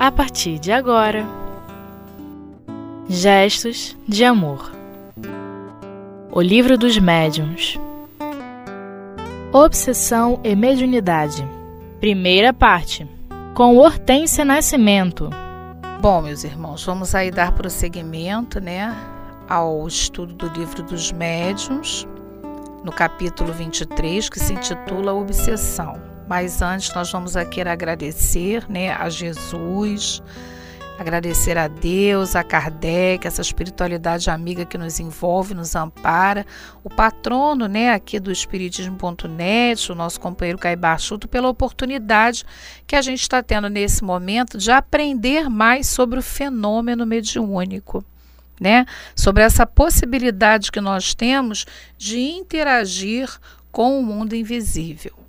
a partir de agora. Gestos de Amor. O Livro dos Médiuns. Obsessão e Mediunidade. Primeira parte. Com Hortência Nascimento. Bom, meus irmãos, vamos aí dar prosseguimento, né, ao estudo do Livro dos Médiuns, no capítulo 23, que se intitula Obsessão. Mas antes nós vamos aqui agradecer né, a Jesus, agradecer a Deus, a Kardec, essa espiritualidade amiga que nos envolve, nos ampara, o patrono né, aqui do Espiritismo.net, o nosso companheiro Caibachuto, pela oportunidade que a gente está tendo nesse momento de aprender mais sobre o fenômeno mediúnico. Né? Sobre essa possibilidade que nós temos de interagir com o mundo invisível.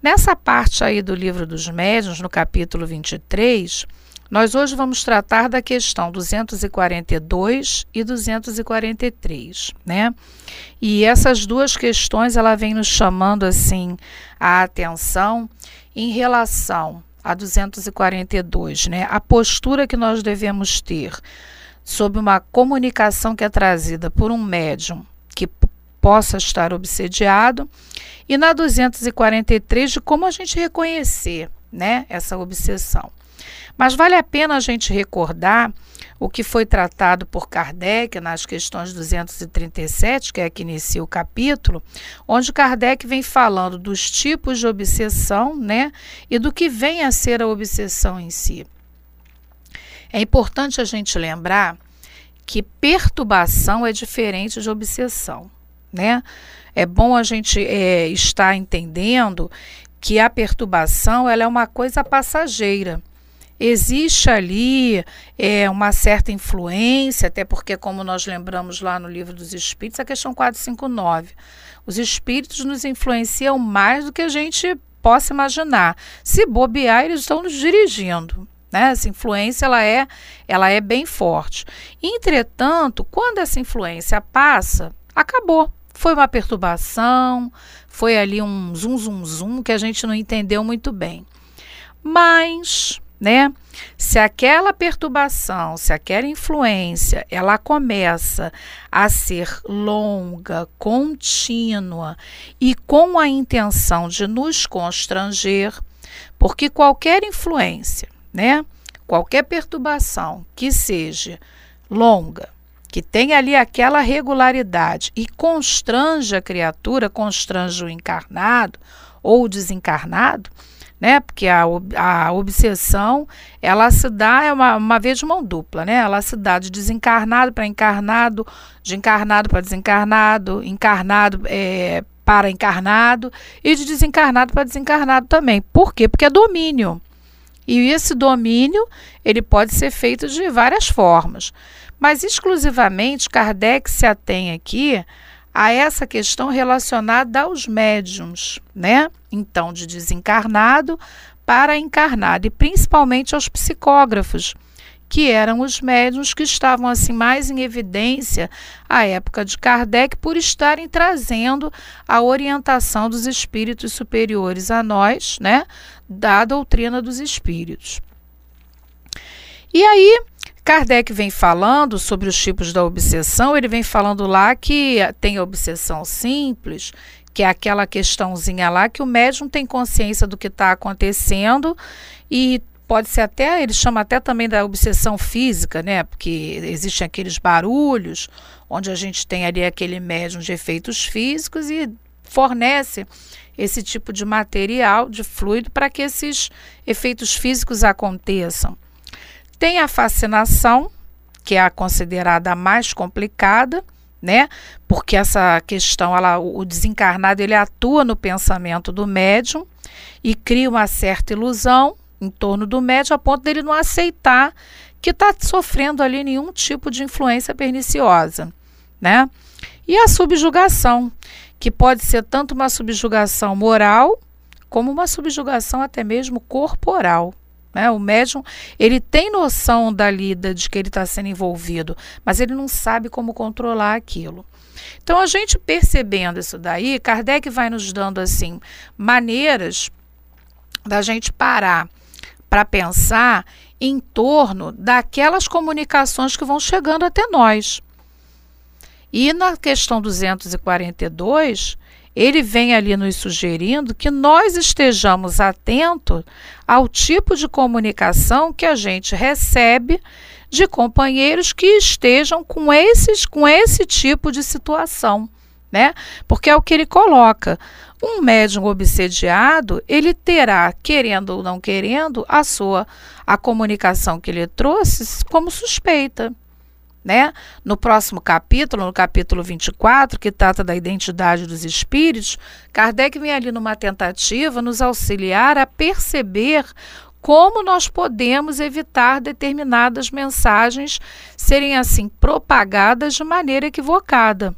Nessa parte aí do livro dos médiuns, no capítulo 23, nós hoje vamos tratar da questão 242 e 243, né? E essas duas questões ela vem nos chamando assim a atenção em relação a 242, né? A postura que nós devemos ter sobre uma comunicação que é trazida por um médium possa estar obsediado e na 243 de como a gente reconhecer, né, essa obsessão. Mas vale a pena a gente recordar o que foi tratado por Kardec nas questões 237, que é que inicia o capítulo, onde Kardec vem falando dos tipos de obsessão, né, e do que vem a ser a obsessão em si. É importante a gente lembrar que perturbação é diferente de obsessão, né? É bom a gente é, estar entendendo que a perturbação ela é uma coisa passageira. Existe ali é, uma certa influência, até porque, como nós lembramos lá no livro dos Espíritos, a questão 459, os Espíritos nos influenciam mais do que a gente possa imaginar. Se bobear, eles estão nos dirigindo. Né? Essa influência ela é, ela é bem forte. Entretanto, quando essa influência passa, acabou. Foi uma perturbação, foi ali um zum zum zum que a gente não entendeu muito bem. Mas, né, se aquela perturbação, se aquela influência, ela começa a ser longa, contínua e com a intenção de nos constranger, porque qualquer influência, né, qualquer perturbação que seja longa, que tem ali aquela regularidade e constrange a criatura, constrange o encarnado ou o desencarnado, né? Porque a, a obsessão, ela se dá, é uma, uma vez de mão dupla, né? Ela se dá de desencarnado para encarnado, de encarnado para desencarnado, encarnado é, para encarnado e de desencarnado para desencarnado também. Por quê? Porque é domínio. E esse domínio, ele pode ser feito de várias formas. Mas exclusivamente Kardec se atém aqui a essa questão relacionada aos médiums, né? Então, de desencarnado para encarnado, e principalmente aos psicógrafos, que eram os médiums que estavam assim mais em evidência à época de Kardec por estarem trazendo a orientação dos espíritos superiores a nós, né, da doutrina dos espíritos. E aí, Kardec vem falando sobre os tipos da obsessão, ele vem falando lá que tem obsessão simples, que é aquela questãozinha lá que o médium tem consciência do que está acontecendo e pode ser até, ele chama até também da obsessão física, né? Porque existem aqueles barulhos, onde a gente tem ali aquele médium de efeitos físicos e fornece esse tipo de material, de fluido, para que esses efeitos físicos aconteçam. Tem a fascinação, que é a considerada mais complicada, né? Porque essa questão, ela, o desencarnado, ele atua no pensamento do médium e cria uma certa ilusão em torno do médium a ponto dele não aceitar que está sofrendo ali nenhum tipo de influência perniciosa, né? E a subjugação, que pode ser tanto uma subjugação moral como uma subjugação até mesmo corporal. Né? O médium ele tem noção da lida de que ele está sendo envolvido, mas ele não sabe como controlar aquilo. Então a gente percebendo isso daí, Kardec vai nos dando assim maneiras da gente parar para pensar em torno daquelas comunicações que vão chegando até nós. E na questão 242, ele vem ali nos sugerindo que nós estejamos atentos ao tipo de comunicação que a gente recebe de companheiros que estejam com, esses, com esse tipo de situação, né? Porque é o que ele coloca. Um médium obsediado, ele terá, querendo ou não querendo, a sua a comunicação que ele trouxe como suspeita. Né? No próximo capítulo, no capítulo 24, que trata da identidade dos espíritos, Kardec vem ali numa tentativa nos auxiliar a perceber como nós podemos evitar determinadas mensagens serem assim propagadas de maneira equivocada.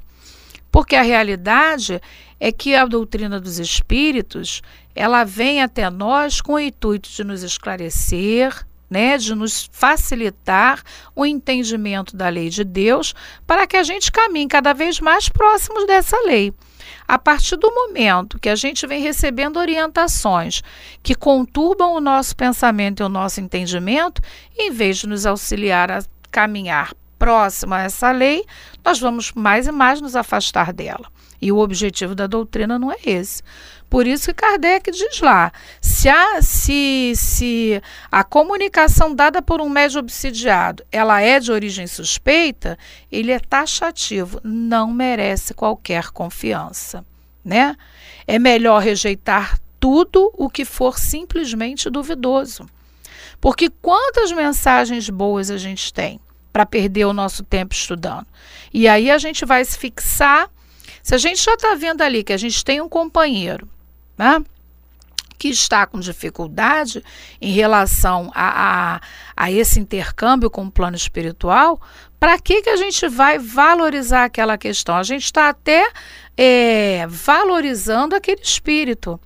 Porque a realidade é que a doutrina dos espíritos, ela vem até nós com o intuito de nos esclarecer, né, de nos facilitar o entendimento da lei de Deus, para que a gente caminhe cada vez mais próximos dessa lei. A partir do momento que a gente vem recebendo orientações que conturbam o nosso pensamento e o nosso entendimento, em vez de nos auxiliar a caminhar próximo a essa lei, nós vamos mais e mais nos afastar dela. E o objetivo da doutrina não é esse. Por isso que Kardec diz lá: se a, se, se a comunicação dada por um médium obsidiado ela é de origem suspeita, ele é taxativo, não merece qualquer confiança. Né? É melhor rejeitar tudo o que for simplesmente duvidoso. Porque quantas mensagens boas a gente tem? para perder o nosso tempo estudando. E aí a gente vai se fixar. Se a gente já está vendo ali que a gente tem um companheiro, né? que está com dificuldade em relação a, a, a, esse intercâmbio com o plano espiritual, para que, que a gente vai valorizar aquela questão? A gente está até é, valorizando aquele espírito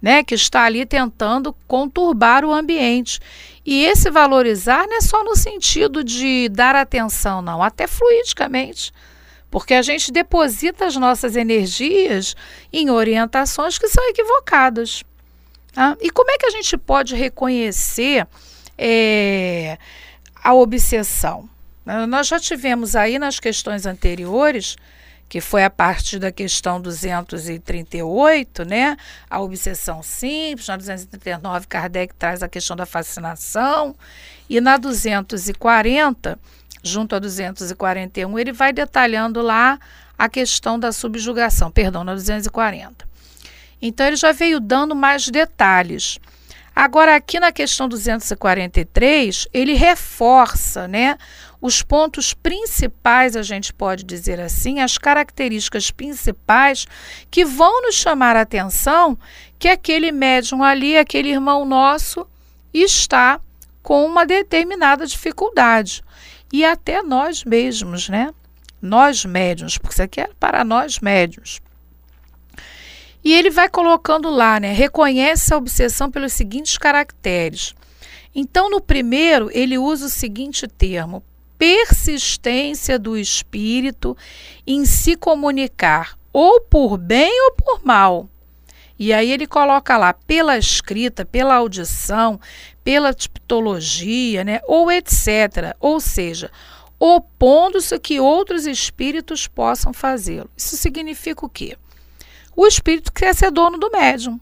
né, que está ali tentando conturbar o ambiente. E esse valorizar não é só no sentido de dar atenção, não, até fluidicamente. Porque a gente deposita as nossas energias em orientações que são equivocadas. Tá? E como é que a gente pode reconhecer é, a obsessão? Nós já tivemos aí nas questões anteriores que foi a partir da questão 238, né? A obsessão simples, na 239 Kardec traz a questão da fascinação e na 240, junto a 241, ele vai detalhando lá a questão da subjugação, perdão, na 240. Então ele já veio dando mais detalhes. Agora, aqui na questão 243, ele reforça né, os pontos principais, a gente pode dizer assim, as características principais que vão nos chamar a atenção que aquele médium ali, aquele irmão nosso, está com uma determinada dificuldade. E até nós mesmos, né? Nós médiums, porque isso aqui é para nós médiums. E ele vai colocando lá, né? Reconhece a obsessão pelos seguintes caracteres. Então, no primeiro, ele usa o seguinte termo: persistência do espírito em se comunicar, ou por bem ou por mal. E aí ele coloca lá pela escrita, pela audição, pela tipologia, né, ou etc. Ou seja, opondo-se que outros espíritos possam fazê-lo. Isso significa o quê? o espírito quer ser dono do médium.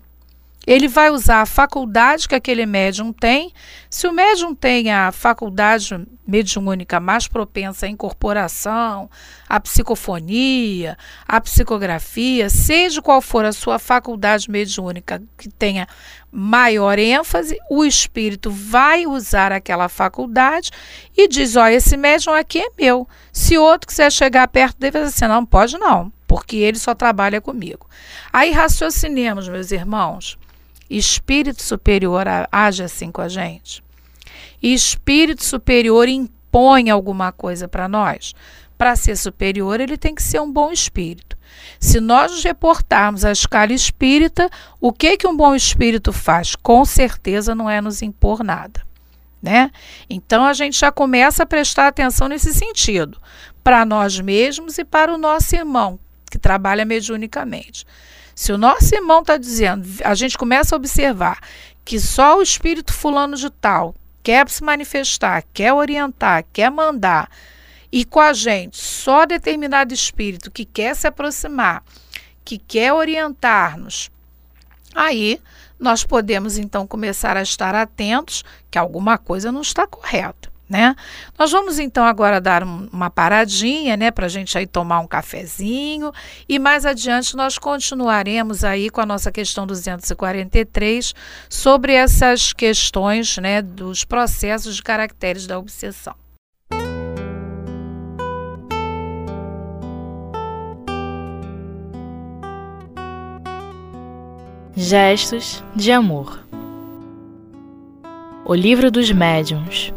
Ele vai usar a faculdade que aquele médium tem. Se o médium tem a faculdade mediúnica mais propensa à incorporação, à psicofonia, à psicografia, seja qual for a sua faculdade mediúnica que tenha maior ênfase, o espírito vai usar aquela faculdade e diz: Ó, esse médium aqui é meu. Se outro quiser chegar perto dele, vai dizer assim: não, pode não porque ele só trabalha comigo. Aí raciocinemos, meus irmãos. Espírito superior age assim com a gente? Espírito superior impõe alguma coisa para nós? Para ser superior, ele tem que ser um bom espírito. Se nós nos reportarmos à escala espírita, o que que um bom espírito faz? Com certeza não é nos impor nada. Né? Então a gente já começa a prestar atenção nesse sentido, para nós mesmos e para o nosso irmão, que trabalha mediunicamente. Se o nosso irmão está dizendo, a gente começa a observar que só o espírito fulano de tal quer se manifestar, quer orientar, quer mandar, e com a gente só determinado espírito que quer se aproximar, que quer orientar-nos, aí nós podemos então começar a estar atentos que alguma coisa não está correta. Né? Nós vamos então agora dar uma paradinha, né, para a gente aí tomar um cafezinho e mais adiante nós continuaremos aí com a nossa questão 243 sobre essas questões, né, dos processos de caracteres da obsessão. Gestos de amor. O livro dos médiuns.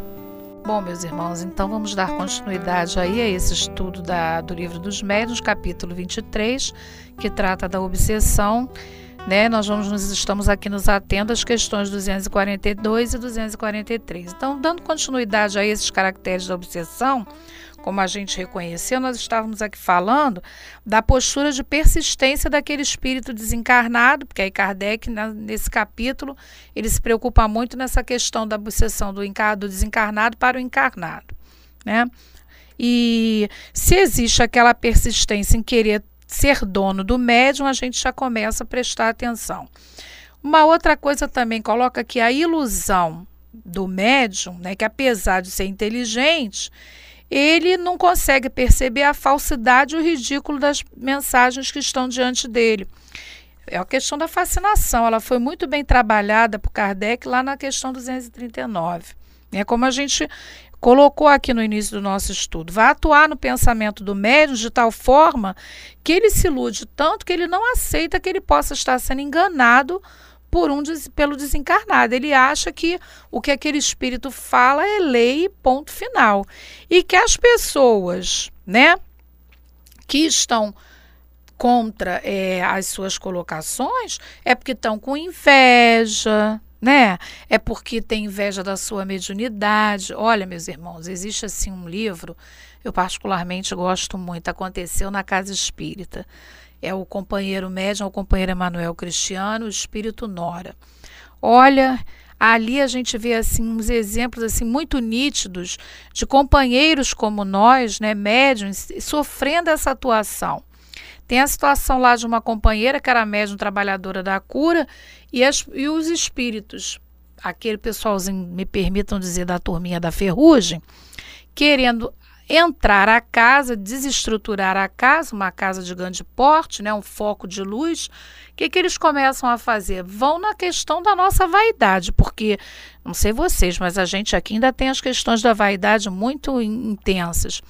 Bom, meus irmãos, então vamos dar continuidade aí a esse estudo da, do livro dos médiuns, capítulo 23, que trata da obsessão. Né? Nós vamos, nós estamos aqui nos atendo às questões 242 e 243. Então, dando continuidade a esses caracteres da obsessão, como a gente reconheceu, nós estávamos aqui falando da postura de persistência daquele espírito desencarnado, porque aí Kardec, nesse capítulo, ele se preocupa muito nessa questão da obsessão do, do desencarnado para o encarnado. Né? E se existe aquela persistência em querer ser dono do médium, a gente já começa a prestar atenção. Uma outra coisa também coloca que a ilusão do médium, né, que apesar de ser inteligente, ele não consegue perceber a falsidade e o ridículo das mensagens que estão diante dele. É a questão da fascinação, ela foi muito bem trabalhada por Kardec lá na questão 239. É como a gente colocou aqui no início do nosso estudo. Vai atuar no pensamento do médium de tal forma que ele se ilude tanto que ele não aceita que ele possa estar sendo enganado por um pelo desencarnado. Ele acha que o que aquele espírito fala é lei, ponto final. E que as pessoas, né, que estão contra é, as suas colocações é porque estão com inveja, né? É porque tem inveja da sua mediunidade. Olha, meus irmãos, existe assim um livro, eu particularmente gosto muito, aconteceu na Casa Espírita é o companheiro médium, o companheiro Emanuel Cristiano, o espírito Nora. Olha, ali a gente vê assim uns exemplos assim muito nítidos de companheiros como nós, né, médiums, sofrendo essa atuação. Tem a situação lá de uma companheira que era médium trabalhadora da cura e, as, e os espíritos, aquele pessoalzinho, me permitam dizer, da turminha da ferrugem, querendo entrar a casa, desestruturar a casa, uma casa de grande porte, né, um foco de luz, o que, que eles começam a fazer? Vão na questão da nossa vaidade, porque, não sei vocês, mas a gente aqui ainda tem as questões da vaidade muito intensas.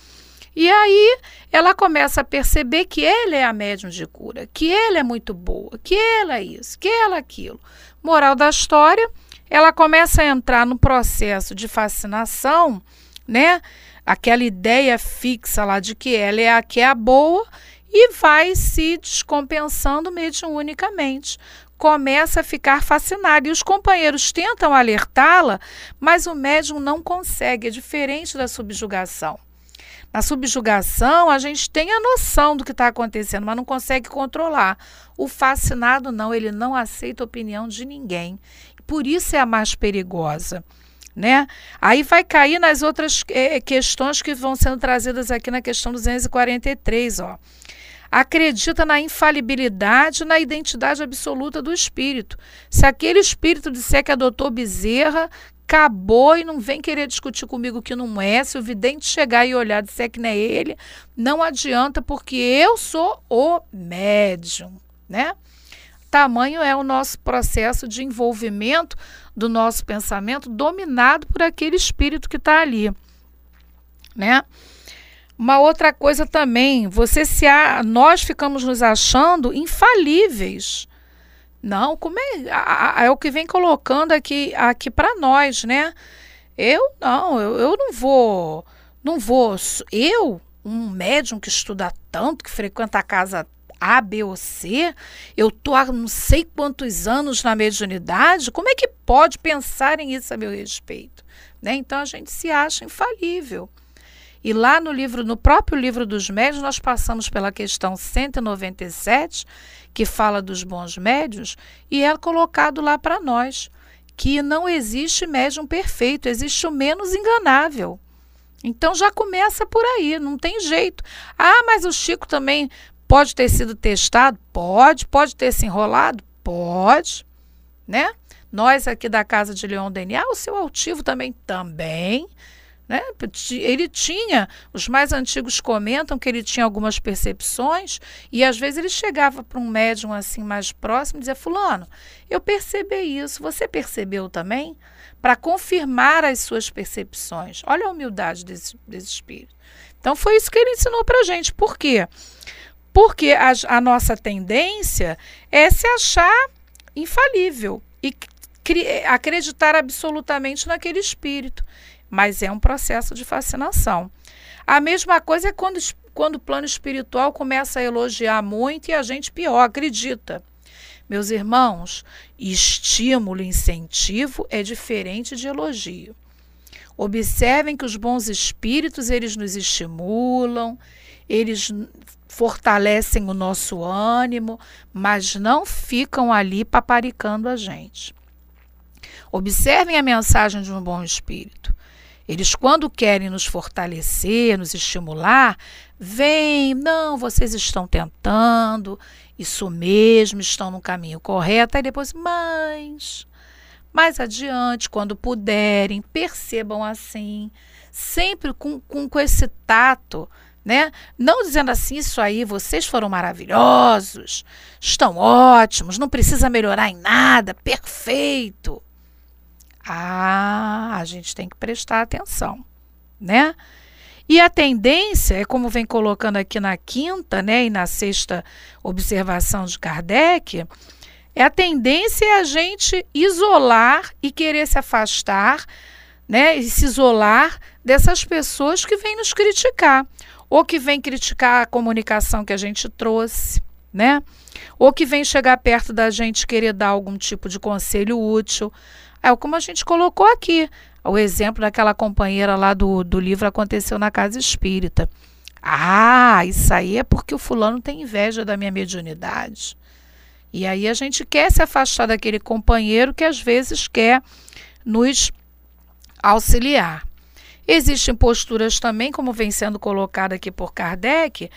E aí ela começa a perceber que ele é a médium de cura, que ele é muito boa, que ela é isso, que ela é aquilo. Moral da história, ela começa a entrar no processo de fascinação, né? aquela ideia fixa lá de que ela é a que é a boa e vai se descompensando mediunicamente. Começa a ficar fascinada e os companheiros tentam alertá-la, mas o médium não consegue, é diferente da subjugação. Na subjugação, a gente tem a noção do que está acontecendo, mas não consegue controlar. O fascinado, não, ele não aceita a opinião de ninguém. Por isso é a mais perigosa né? Aí vai cair nas outras é, questões que vão sendo trazidas aqui na questão 243, ó. Acredita na infalibilidade, na identidade absoluta do espírito. Se aquele espírito disser que adotou Bezerra, acabou e não vem querer discutir comigo que não é. Se o vidente chegar e olhar disser que não é ele, não adianta, porque eu sou o médium, né? Tamanho é o nosso processo de envolvimento do nosso pensamento dominado por aquele espírito que está ali, né? Uma outra coisa também, você se a, nós ficamos nos achando infalíveis. Não, como é, é o que vem colocando aqui aqui para nós, né? Eu não, eu, eu não vou, não vou, eu, um médium que estuda tanto, que frequenta a casa a, B ou C? Eu estou há não sei quantos anos na mediunidade? Como é que pode pensar em isso a meu respeito? Né? Então a gente se acha infalível. E lá no livro, no próprio livro dos médios, nós passamos pela questão 197, que fala dos bons médios, e é colocado lá para nós que não existe médium perfeito, existe o menos enganável. Então já começa por aí, não tem jeito. Ah, mas o Chico também pode ter sido testado? Pode. Pode ter se enrolado? Pode. Né? Nós aqui da Casa de Denis, ah, o seu altivo também? Também. Né? Ele tinha, os mais antigos comentam que ele tinha algumas percepções e às vezes ele chegava para um médium assim mais próximo e dizia: Fulano, eu percebi isso, você percebeu também? Para confirmar as suas percepções. Olha a humildade desse, desse espírito. Então foi isso que ele ensinou para a gente. Por quê? Porque a, a nossa tendência é se achar infalível e acreditar absolutamente naquele espírito mas é um processo de fascinação. A mesma coisa é quando, quando o plano espiritual começa a elogiar muito e a gente pior, acredita. Meus irmãos, estímulo incentivo é diferente de elogio. Observem que os bons espíritos, eles nos estimulam, eles fortalecem o nosso ânimo, mas não ficam ali paparicando a gente. Observem a mensagem de um bom espírito. Eles, quando querem nos fortalecer, nos estimular, vêm, não, vocês estão tentando, isso mesmo, estão no caminho correto. Aí depois, mas, mais adiante, quando puderem, percebam assim, sempre com, com, com esse tato. Né? Não dizendo assim, isso aí, vocês foram maravilhosos, estão ótimos, não precisa melhorar em nada, perfeito. Ah, a gente tem que prestar atenção, né? E a tendência, é como vem colocando aqui na quinta, né, e na sexta observação de Kardec, é a tendência é a gente isolar e querer se afastar, né, e se isolar dessas pessoas que vêm nos criticar, ou que vêm criticar a comunicação que a gente trouxe, né? Ou que vem chegar perto da gente querer dar algum tipo de conselho útil. É como a gente colocou aqui, o exemplo daquela companheira lá do, do livro Aconteceu na Casa Espírita. Ah, isso aí é porque o fulano tem inveja da minha mediunidade. E aí a gente quer se afastar daquele companheiro que às vezes quer nos auxiliar. Existem posturas também, como vem sendo colocada aqui por Kardec,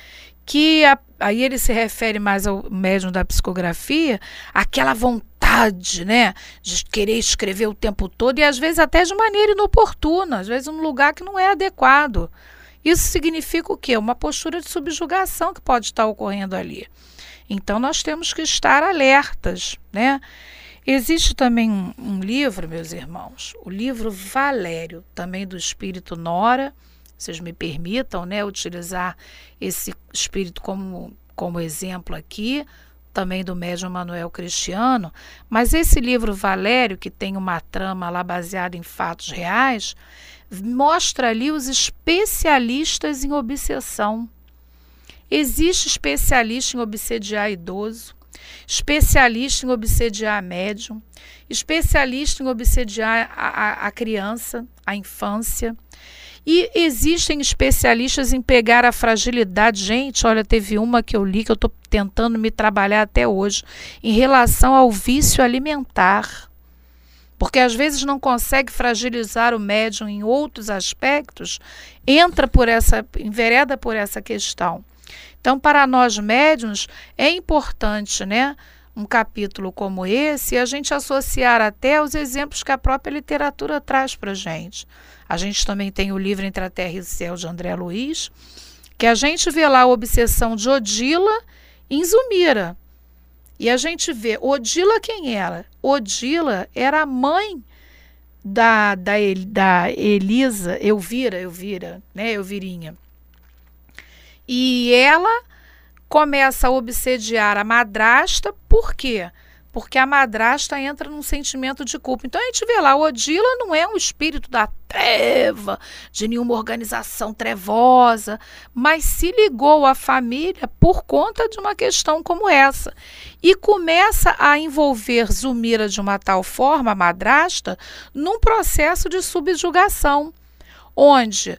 que a, aí ele se refere mais ao médium da psicografia, aquela vontade vontade, né, de querer escrever o tempo todo e às vezes até de maneira inoportuna, às vezes num lugar que não é adequado. Isso significa o quê? Uma postura de subjugação que pode estar ocorrendo ali. Então nós temos que estar alertas, né? Existe também um, um livro, meus irmãos, o livro Valério, também do espírito Nora. Vocês me permitam, né, utilizar esse espírito como como exemplo aqui, também do médium Manuel Cristiano, mas esse livro Valério, que tem uma trama lá baseada em fatos reais, mostra ali os especialistas em obsessão. Existe especialista em obsediar idoso, especialista em obsediar médium, especialista em obsediar a, a, a criança, a infância. E existem especialistas em pegar a fragilidade. Gente, olha, teve uma que eu li que eu estou tentando me trabalhar até hoje, em relação ao vício alimentar. Porque às vezes não consegue fragilizar o médium em outros aspectos, entra por essa, envereda por essa questão. Então, para nós médiums, é importante, né? Um capítulo como esse e a gente associar até os exemplos que a própria literatura traz para a gente. A gente também tem o livro Entre a Terra e o Céu, de André Luiz, que a gente vê lá a obsessão de Odila em Zumira. E a gente vê, Odila quem era? Odila era a mãe da, da, da Elisa, Elvira, Elvira, né, Elvirinha. E ela começa a obsediar a madrasta, por quê? porque a madrasta entra num sentimento de culpa. Então a gente vê lá, o Odila não é um espírito da treva, de nenhuma organização trevosa, mas se ligou à família por conta de uma questão como essa. E começa a envolver Zumira de uma tal forma, a madrasta, num processo de subjugação, onde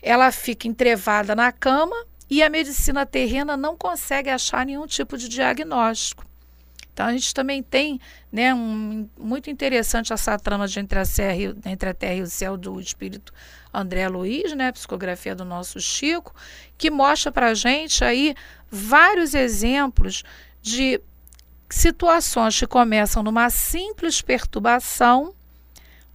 ela fica entrevada na cama e a medicina terrena não consegue achar nenhum tipo de diagnóstico. Então a gente também tem, né, um, muito interessante essa trama de entre a, serra, entre a terra e o céu do espírito André Luiz, né, psicografia do nosso Chico, que mostra para a gente aí vários exemplos de situações que começam numa simples perturbação,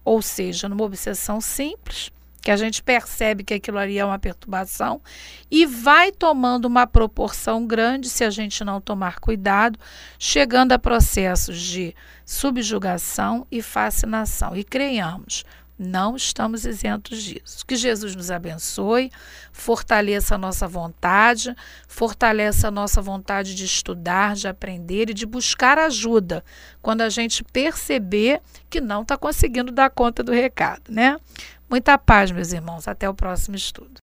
ou seja, numa obsessão simples, que a gente percebe que aquilo ali é uma perturbação e vai tomando uma proporção grande se a gente não tomar cuidado, chegando a processos de subjugação e fascinação. E creiamos, não estamos isentos disso. Que Jesus nos abençoe, fortaleça a nossa vontade, fortaleça a nossa vontade de estudar, de aprender e de buscar ajuda quando a gente perceber que não está conseguindo dar conta do recado, né? Muita paz, meus irmãos. Até o próximo estudo.